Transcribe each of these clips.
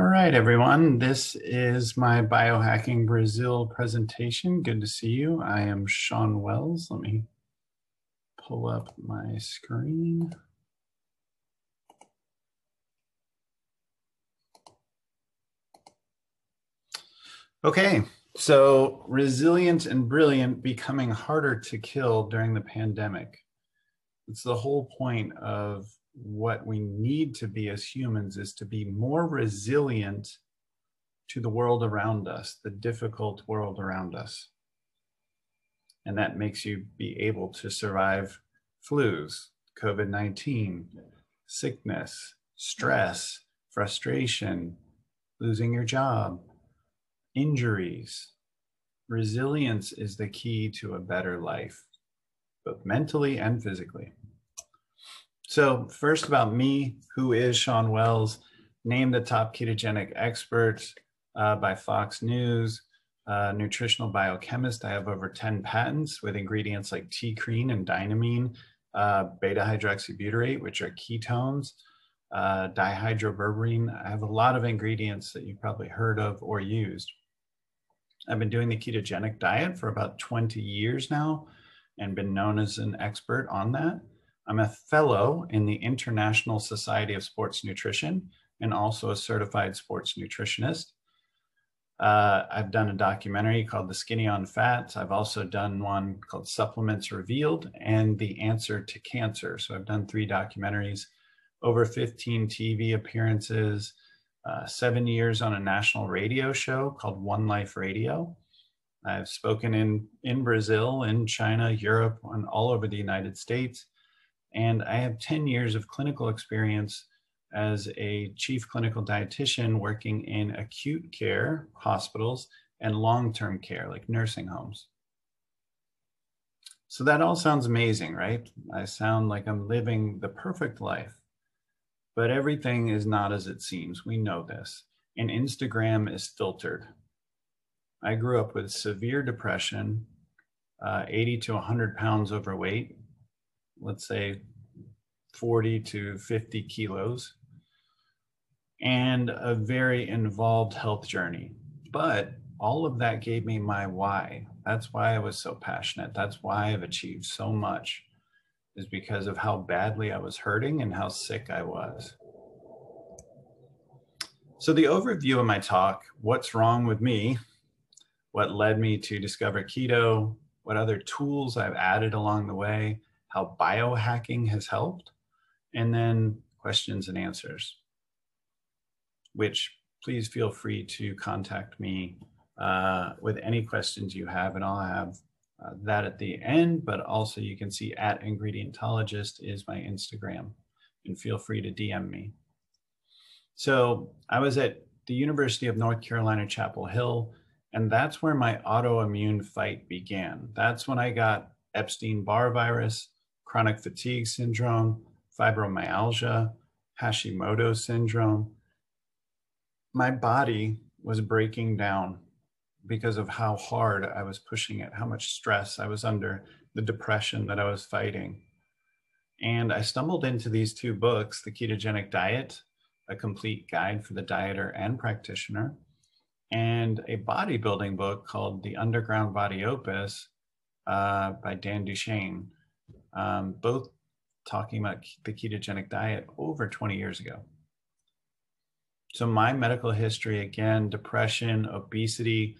All right, everyone. This is my Biohacking Brazil presentation. Good to see you. I am Shawn Wells. Let me pull up my screen. Okay, so resilient and brilliant becoming harder to kill during the pandemic. It's the whole point of what we need to be as humans is to be more resilient to the world around us, the difficult world around us. And that makes you be able to survive flus, COVID 19, sickness, stress, frustration, losing your job, injuries. Resilience is the key to a better life, both mentally and physically. So, first about me, who is Shawn Wells, named the top ketogenic expert uh, by Fox News, uh, nutritional biochemist. I have over 10 patents with ingredients like TeaCrine and dynamine, uh, beta hydroxybutyrate, which are ketones, uh, dihydroberberine. I have a lot of ingredients that you've probably heard of or used. I've been doing the ketogenic diet for about 20 years now and been known as an expert on that. I'm a fellow in the International Society of Sports Nutrition and also a certified sports nutritionist. Uh, I've done a documentary called The Skinny on Fats. I've also done one called Supplements Revealed and The Answer to Cancer. So I've done three documentaries, over 15 TV appearances, uh, seven years on a national radio show called One Life Radio. I've spoken in, in Brazil, in China, Europe, and all over the United States. And I have 10 years of clinical experience as a chief clinical dietitian working in acute care hospitals and long term care, like nursing homes. So that all sounds amazing, right? I sound like I'm living the perfect life. But everything is not as it seems. We know this. And Instagram is filtered. I grew up with severe depression, uh, 80 to 100 pounds overweight, let's say 40 to 50 kilos, and a very involved health journey. But all of that gave me my why. That's why I was so passionate. That's why I've achieved so much, is because of how badly I was hurting and how sick I was. So, the overview of my talk what's wrong with me, what led me to discover keto, what other tools I've added along the way, how biohacking has helped, and then questions and answers, which please feel free to contact me uh, with any questions you have, and I'll have uh, that at the end, but also you can see at Ingredientologist is my Instagram, and feel free to DM me. So I was at the University of North Carolina, Chapel Hill, and that's where my autoimmune fight began. That's when I got Epstein Barr virus, chronic fatigue syndrome, fibromyalgia, Hashimoto syndrome. My body was breaking down because of how hard I was pushing it, how much stress I was under, the depression that I was fighting. And I stumbled into these two books The Ketogenic Diet, a complete guide for the dieter and practitioner, and a bodybuilding book called The Underground Body Opus uh, by Dan Duchaine um, both talking about the ketogenic diet over 20 years ago. So, my medical history again, depression, obesity,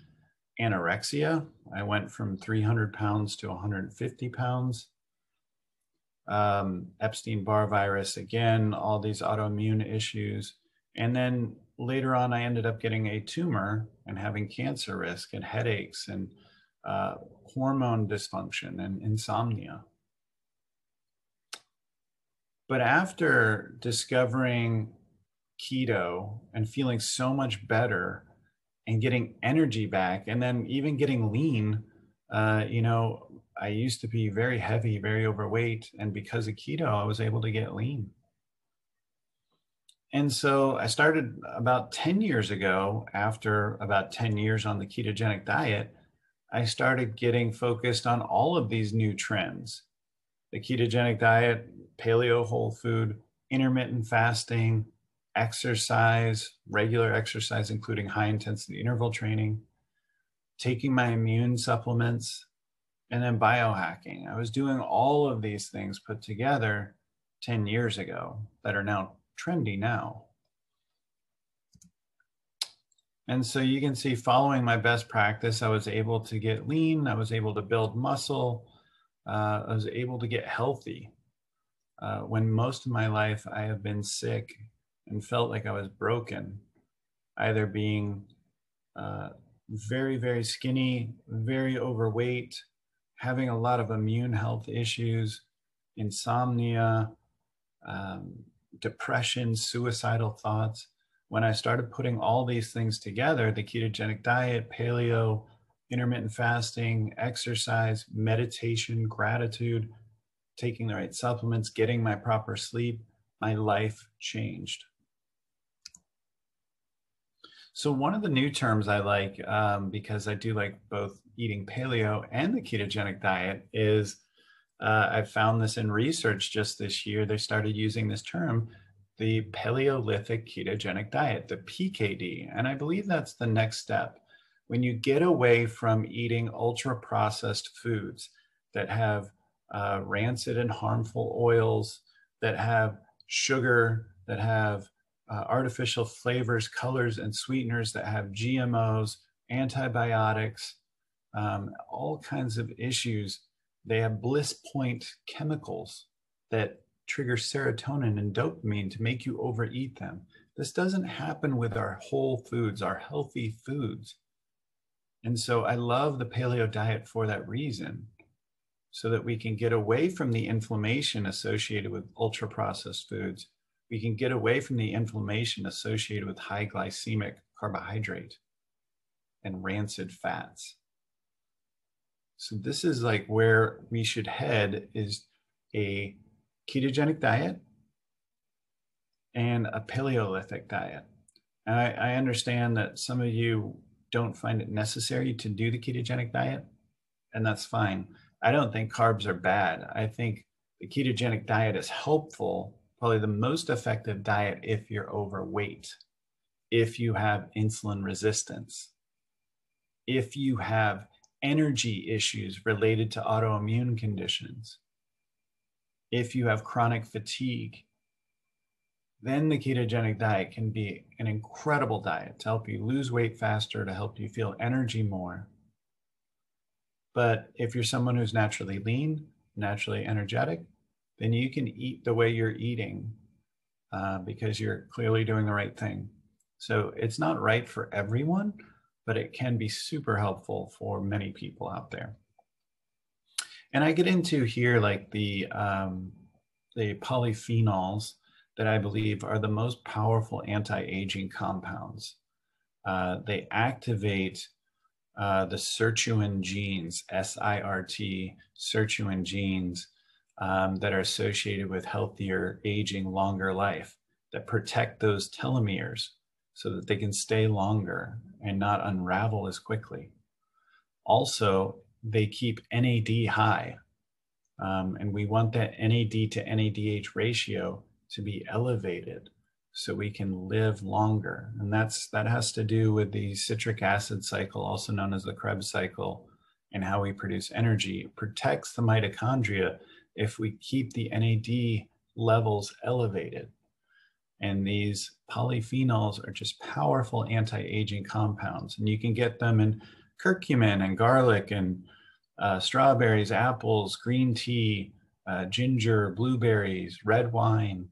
anorexia. I went from 300 pounds to 150 pounds. Um, Epstein Barr virus, again, all these autoimmune issues. And then later on, I ended up getting a tumor and having cancer risk and headaches and uh, hormone dysfunction and insomnia. But after discovering keto and feeling so much better and getting energy back, and then even getting lean, uh, you know, I used to be very heavy, very overweight. And because of keto, I was able to get lean. And so I started about 10 years ago, after about 10 years on the ketogenic diet, I started getting focused on all of these new trends the ketogenic diet, paleo whole food, intermittent fasting, exercise, regular exercise, including high intensity interval training, taking my immune supplements, and then biohacking. I was doing all of these things put together 10 years ago that are now trendy now. And so you can see following my best practice, I was able to get lean, I was able to build muscle, uh, I was able to get healthy. Uh, when most of my life I have been sick and felt like I was broken, either being uh, very, very skinny, very overweight, having a lot of immune health issues, insomnia, um, depression, suicidal thoughts. When I started putting all these things together the ketogenic diet, paleo, intermittent fasting, exercise, meditation, gratitude, taking the right supplements, getting my proper sleep, my life changed. So one of the new terms I like, um, because I do like both eating paleo and the ketogenic diet, is uh, I found this in research just this year. They started using this term, the Paleolithic ketogenic diet, the PKD, and I believe that's the next step. When you get away from eating ultra processed foods that have uh, rancid and harmful oils, that have sugar, that have uh, artificial flavors, colors, and sweeteners that have GMOs, antibiotics, um, all kinds of issues. They have bliss point chemicals that trigger serotonin and dopamine to make you overeat them. This doesn't happen with our whole foods, our healthy foods. And so I love the paleo diet for that reason, so that we can get away from the inflammation associated with ultra processed foods we can get away from the inflammation associated with high glycemic carbohydrate and rancid fats. So this is like where we should head is a ketogenic diet and a Paleolithic diet. And I, I understand that some of you don't find it necessary to do the ketogenic diet, and that's fine. I don't think carbs are bad. I think the ketogenic diet is helpful probably the most effective diet if you're overweight, if you have insulin resistance, if you have energy issues related to autoimmune conditions, if you have chronic fatigue, then the ketogenic diet can be an incredible diet to help you lose weight faster, to help you feel energy more. But if you're someone who's naturally lean, naturally energetic, then you can eat the way you're eating uh, because you're clearly doing the right thing. So it's not right for everyone, but it can be super helpful for many people out there. And I get into here like the um, the polyphenols that I believe are the most powerful anti-aging compounds. Uh, they activate uh, the sirtuin genes, S-I-R-T, sirtuin genes, um, that are associated with healthier aging, longer life that protect those telomeres so that they can stay longer and not unravel as quickly. Also, they keep NAD high. Um, and we want that NAD to NADH ratio to be elevated so we can live longer. And that's that has to do with the citric acid cycle, also known as the Krebs cycle, and how we produce energy. It protects the mitochondria if we keep the NAD levels elevated. And these polyphenols are just powerful anti aging compounds. And you can get them in curcumin and garlic and uh, strawberries, apples, green tea, uh, ginger, blueberries, red wine.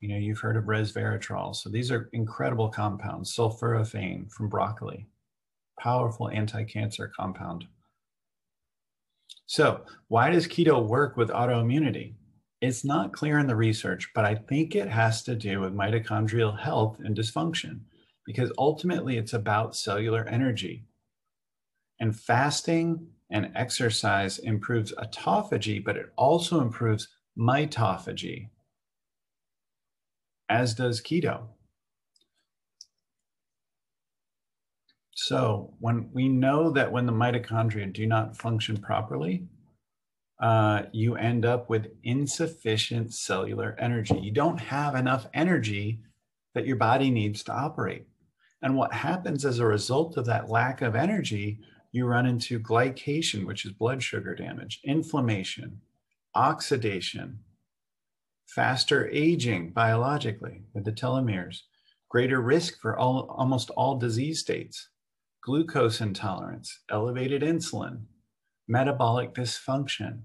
You know, you've heard of resveratrol. So these are incredible compounds. Sulforaphane from broccoli, powerful anti cancer compound. So, why does keto work with autoimmunity? It's not clear in the research, but I think it has to do with mitochondrial health and dysfunction because ultimately it's about cellular energy. And fasting and exercise improves autophagy, but it also improves mitophagy, as does keto. So when we know that when the mitochondria do not function properly, uh, you end up with insufficient cellular energy. You don't have enough energy that your body needs to operate. And what happens as a result of that lack of energy, you run into glycation, which is blood sugar damage, inflammation, oxidation, faster aging biologically with the telomeres, greater risk for all, almost all disease states, glucose intolerance, elevated insulin, metabolic dysfunction.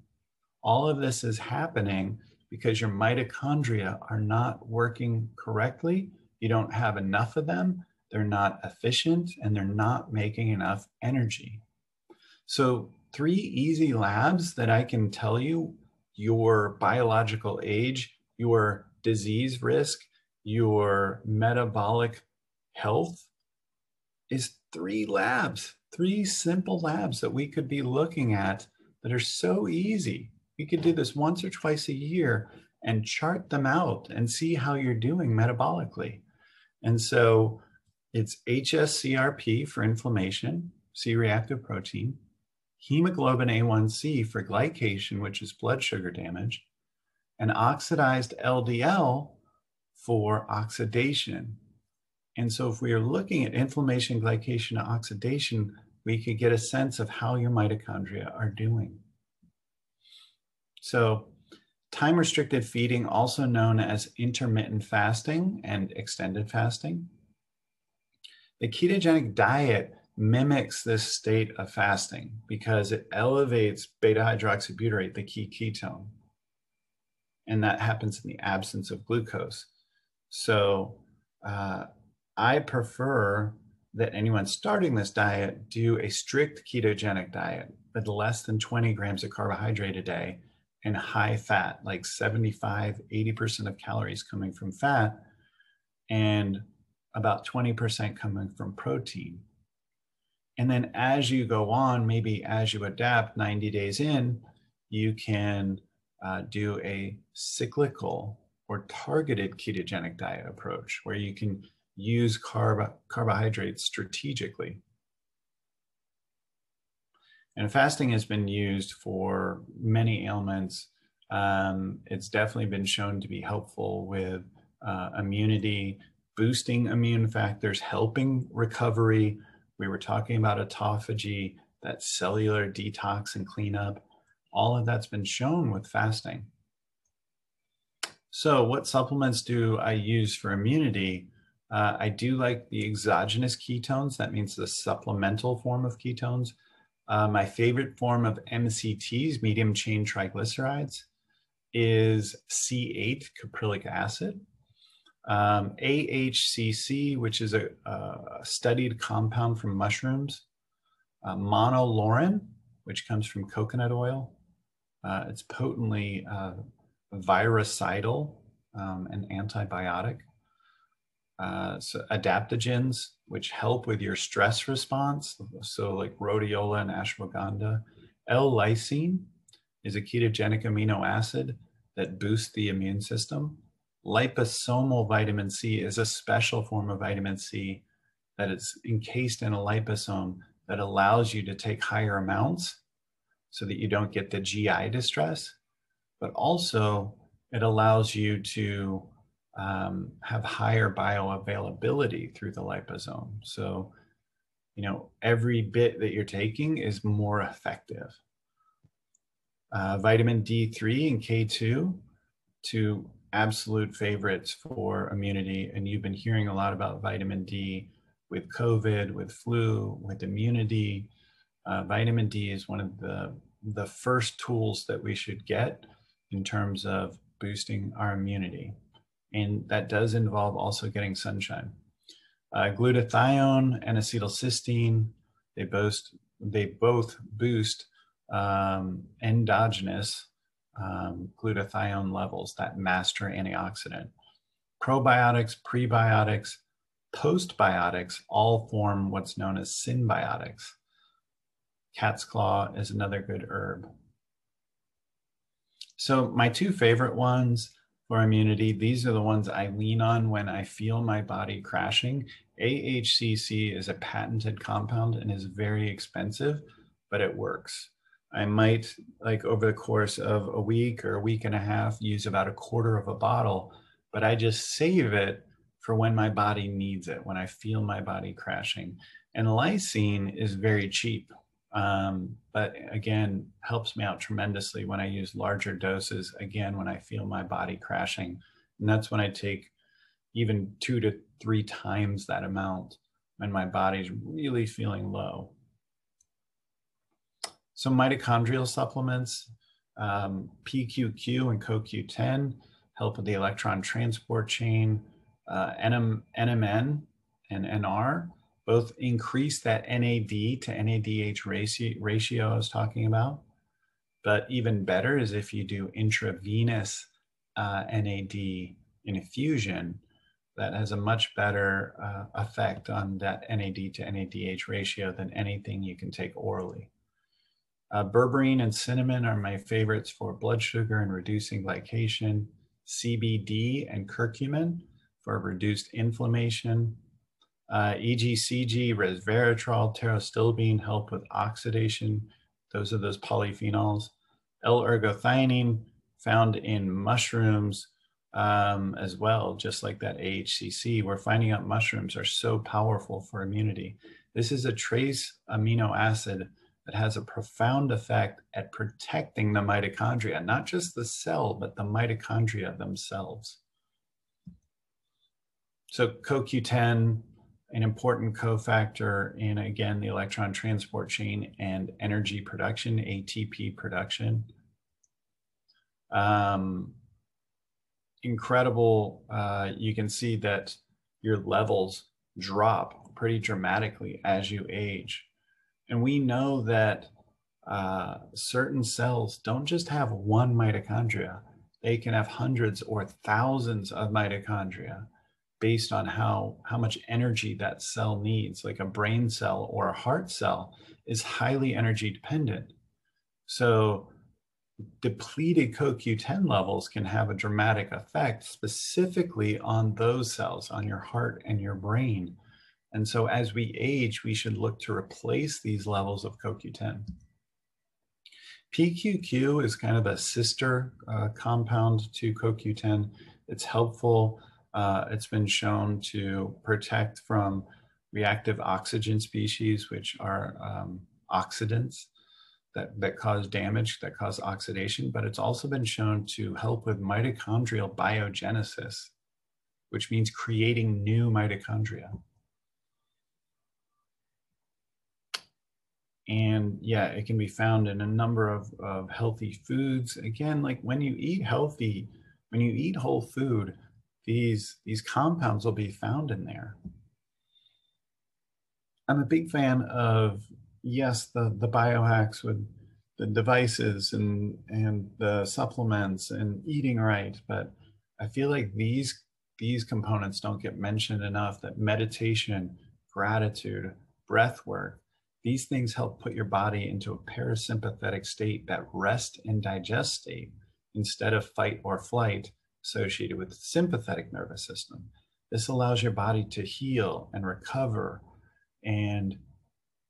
All of this is happening because your mitochondria are not working correctly. You don't have enough of them, they're not efficient, and they're not making enough energy. So, three easy labs that I can tell you your biological age, your disease risk, your metabolic health is three labs, three simple labs that we could be looking at that are so easy. We could do this once or twice a year and chart them out and see how you're doing metabolically. And so it's HSCRP for inflammation, C reactive protein, hemoglobin A1C for glycation, which is blood sugar damage, and oxidized LDL for oxidation. And so, if we are looking at inflammation, glycation, and oxidation, we could get a sense of how your mitochondria are doing. So, time restricted feeding, also known as intermittent fasting and extended fasting. The ketogenic diet mimics this state of fasting because it elevates beta hydroxybutyrate, the key ketone. And that happens in the absence of glucose. So uh, I prefer that anyone starting this diet do a strict ketogenic diet with less than 20 grams of carbohydrate a day and high fat, like 75, 80% of calories coming from fat and about 20% coming from protein. And then as you go on, maybe as you adapt 90 days in, you can uh, do a cyclical or targeted ketogenic diet approach where you can use carb, carbohydrates strategically. And fasting has been used for many ailments. Um, it's definitely been shown to be helpful with uh, immunity, boosting immune factors, helping recovery. We were talking about autophagy, that cellular detox and cleanup. All of that's been shown with fasting. So, what supplements do I use for immunity? Uh, I do like the exogenous ketones. That means the supplemental form of ketones. Uh, my favorite form of MCTs, medium chain triglycerides, is C8 caprylic acid. Um, AHCC, which is a, a, studied compound from mushrooms. Uh, monolaurin, which comes from coconut oil. Uh, it's potently uh, virucidal um, and antibiotic. Uh, so adaptogens, which help with your stress response, so like rhodiola and ashwagandha. L-lysine is a ketogenic amino acid that boosts the immune system. Liposomal vitamin C is a special form of vitamin C that is encased in a liposome that allows you to take higher amounts so that you don't get the GI distress but also it allows you to um, have higher bioavailability through the liposome. So, you know, every bit that you're taking is more effective. Uh, vitamin D3 and K2, two absolute favorites for immunity. And you've been hearing a lot about vitamin D with COVID, with flu, with immunity. Uh, vitamin D is one of the, the first tools that we should get in terms of boosting our immunity. And that does involve also getting sunshine. Uh, glutathione and acetylcysteine, they both, they both boost um, endogenous um, glutathione levels, that master antioxidant. Probiotics, prebiotics, postbiotics all form what's known as symbiotics. Cat's claw is another good herb. So my two favorite ones for immunity, these are the ones I lean on when I feel my body crashing. AHCC is a patented compound and is very expensive, but it works. I might, like over the course of a week or a week and a half, use about a quarter of a bottle, but I just save it for when my body needs it, when I feel my body crashing. And lysine is very cheap, um, but again, helps me out tremendously when I use larger doses, again, when I feel my body crashing. And that's when I take even two to three times that amount when my body's really feeling low. So mitochondrial supplements, um, PQQ and CoQ10 help with the electron transport chain. Uh, NM, NMN and NR both increase that NAD to NADH ratio, ratio I was talking about. But even better is if you do intravenous uh, NAD infusion, that has a much better uh, effect on that NAD to NADH ratio than anything you can take orally. Uh, berberine and cinnamon are my favorites for blood sugar and reducing glycation. CBD and curcumin for reduced inflammation. Uh, EGCG, resveratrol, pterostilbene help with oxidation. Those are those polyphenols. L-ergothioneine found in mushrooms um, as well, just like that AHCC. We're finding out mushrooms are so powerful for immunity. This is a trace amino acid that has a profound effect at protecting the mitochondria, not just the cell, but the mitochondria themselves. So CoQ10, an important cofactor in, again, the electron transport chain and energy production, ATP production. Um, incredible, uh, you can see that your levels drop pretty dramatically as you age. And we know that uh, certain cells don't just have one mitochondria, they can have hundreds or thousands of mitochondria based on how, how much energy that cell needs. Like a brain cell or a heart cell is highly energy dependent. So depleted CoQ10 levels can have a dramatic effect specifically on those cells, on your heart and your brain. And so as we age, we should look to replace these levels of CoQ10. PQQ is kind of a sister uh, compound to CoQ10. It's helpful. Uh, it's been shown to protect from reactive oxygen species, which are um, oxidants that, that cause damage, that cause oxidation, but it's also been shown to help with mitochondrial biogenesis, which means creating new mitochondria. And yeah, it can be found in a number of, of healthy foods. Again, like when you eat healthy, when you eat whole food, these, these compounds will be found in there. I'm a big fan of, yes, the, the biohacks with the devices and, and the supplements and eating right, but I feel like these, these components don't get mentioned enough that meditation, gratitude, breath work, these things help put your body into a parasympathetic state, that rest and digest state, instead of fight or flight associated with the sympathetic nervous system. This allows your body to heal and recover and,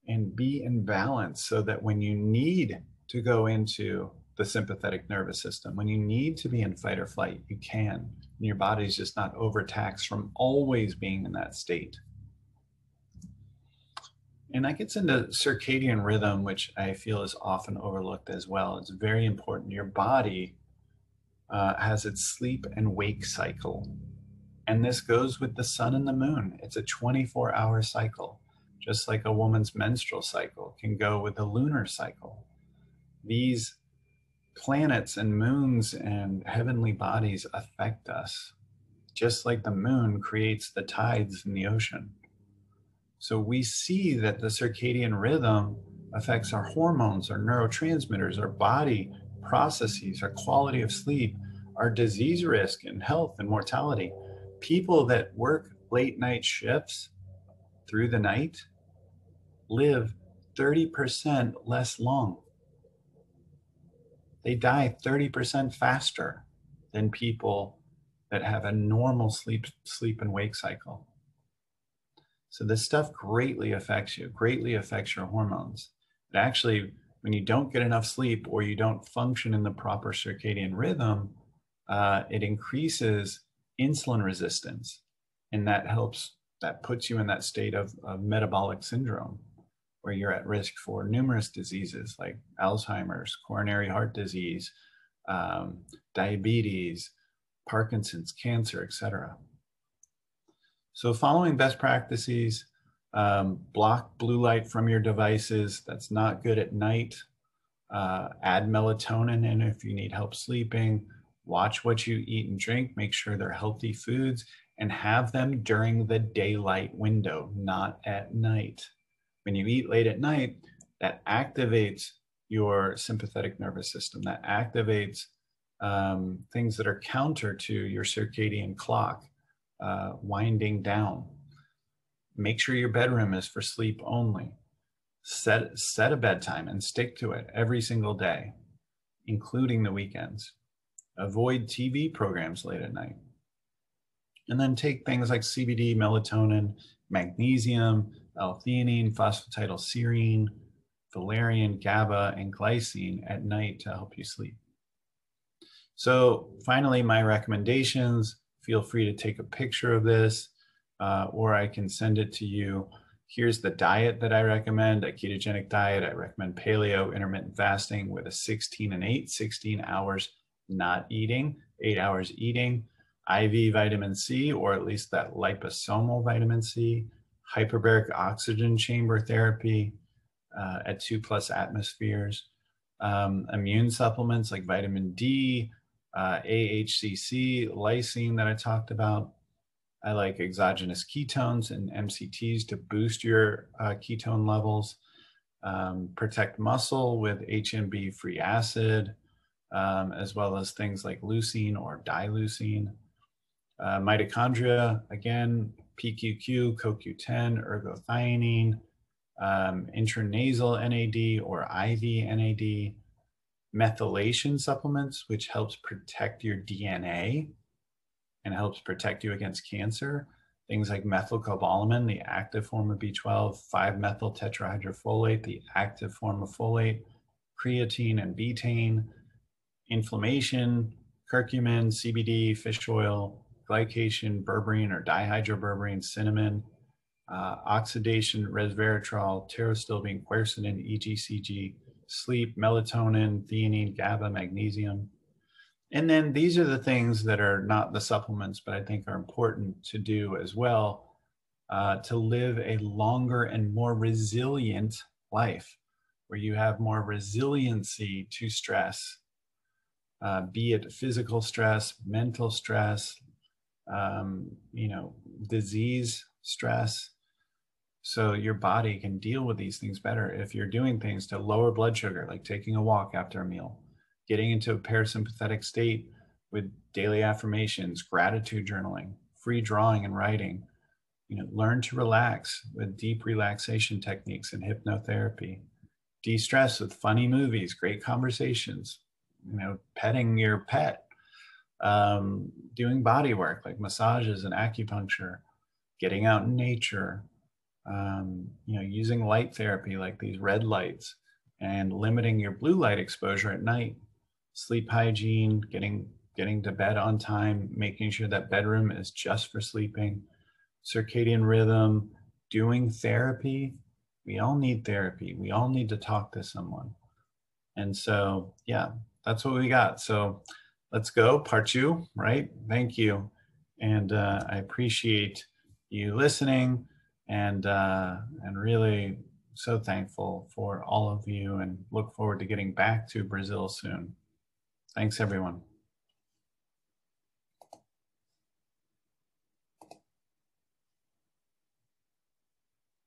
and be in balance so that when you need to go into the sympathetic nervous system, when you need to be in fight or flight, you can. And your body's just not overtaxed from always being in that state and that gets into circadian rhythm, which I feel is often overlooked as well. It's very important. Your body uh, has its sleep and wake cycle. And this goes with the sun and the moon. It's a 24 hour cycle, just like a woman's menstrual cycle can go with the lunar cycle. These planets and moons and heavenly bodies affect us, just like the moon creates the tides in the ocean. So we see that the circadian rhythm affects our hormones, our neurotransmitters, our body processes, our quality of sleep, our disease risk and health and mortality. People that work late night shifts through the night live 30% less long. They die 30% faster than people that have a normal sleep sleep and wake cycle. So this stuff greatly affects you, greatly affects your hormones. It actually, when you don't get enough sleep or you don't function in the proper circadian rhythm, uh, it increases insulin resistance And that helps, that puts you in that state of, of metabolic syndrome where you're at risk for numerous diseases like Alzheimer's, coronary heart disease, um, diabetes, Parkinson's, cancer, etc. So following best practices, um, block blue light from your devices. That's not good at night. Uh, add melatonin in if you need help sleeping. Watch what you eat and drink. Make sure they're healthy foods and have them during the daylight window, not at night. When you eat late at night, that activates your sympathetic nervous system, that activates um, things that are counter to your circadian clock uh, winding down. Make sure your bedroom is for sleep only. Set, set a bedtime and stick to it every single day, including the weekends. Avoid TV programs late at night. And then take things like CBD, melatonin, magnesium, L-theanine, phosphatidylserine, valerian, GABA, and glycine at night to help you sleep. So finally, my recommendations, feel free to take a picture of this uh, or I can send it to you. Here's the diet that I recommend, a ketogenic diet. I recommend paleo, intermittent fasting with a 16 and 8, 16 hours not eating, 8 hours eating, IV vitamin C, or at least that liposomal vitamin C, hyperbaric oxygen chamber therapy uh, at 2 plus atmospheres, um, immune supplements like vitamin D, uh, AHCC, lysine that I talked about. I like exogenous ketones and MCTs to boost your uh, ketone levels. Um, protect muscle with HMB free acid, um, as well as things like leucine or dileucine. Uh, mitochondria, again, PQQ, CoQ10, ergothioneine, um, intranasal NAD or IV NAD, methylation supplements, which helps protect your DNA and helps protect you against cancer. Things like methylcobalamin, the active form of B12, 5-methyl tetrahydrofolate, the active form of folate, creatine and betaine, inflammation, curcumin, CBD, fish oil, glycation, berberine or dihydroberberine, cinnamon, uh, oxidation, resveratrol, pterostilbene, quercetin, EGCG, sleep, melatonin, theanine, GABA, magnesium. And then these are the things that are not the supplements, but I think are important to do as well uh, to live a longer and more resilient life where you have more resiliency to stress, uh, be it physical stress, mental stress, um, you know, disease stress, so your body can deal with these things better if you're doing things to lower blood sugar like taking a walk after a meal getting into a parasympathetic state with daily affirmations gratitude journaling free drawing and writing. You know learn to relax with deep relaxation techniques and hypnotherapy. De-stress with funny movies great conversations you know petting your pet. Um, doing body work like massages and acupuncture. Getting out in nature um, you know, using light therapy like these red lights and limiting your blue light exposure at night, sleep hygiene, getting getting to bed on time, making sure that bedroom is just for sleeping, circadian rhythm, doing therapy. We all need therapy. We all need to talk to someone. And so, yeah, that's what we got. So let's go, part two, right? Thank you. And uh, I appreciate you listening and uh, and really so thankful for all of you and look forward to getting back to Brazil soon. Thanks, everyone.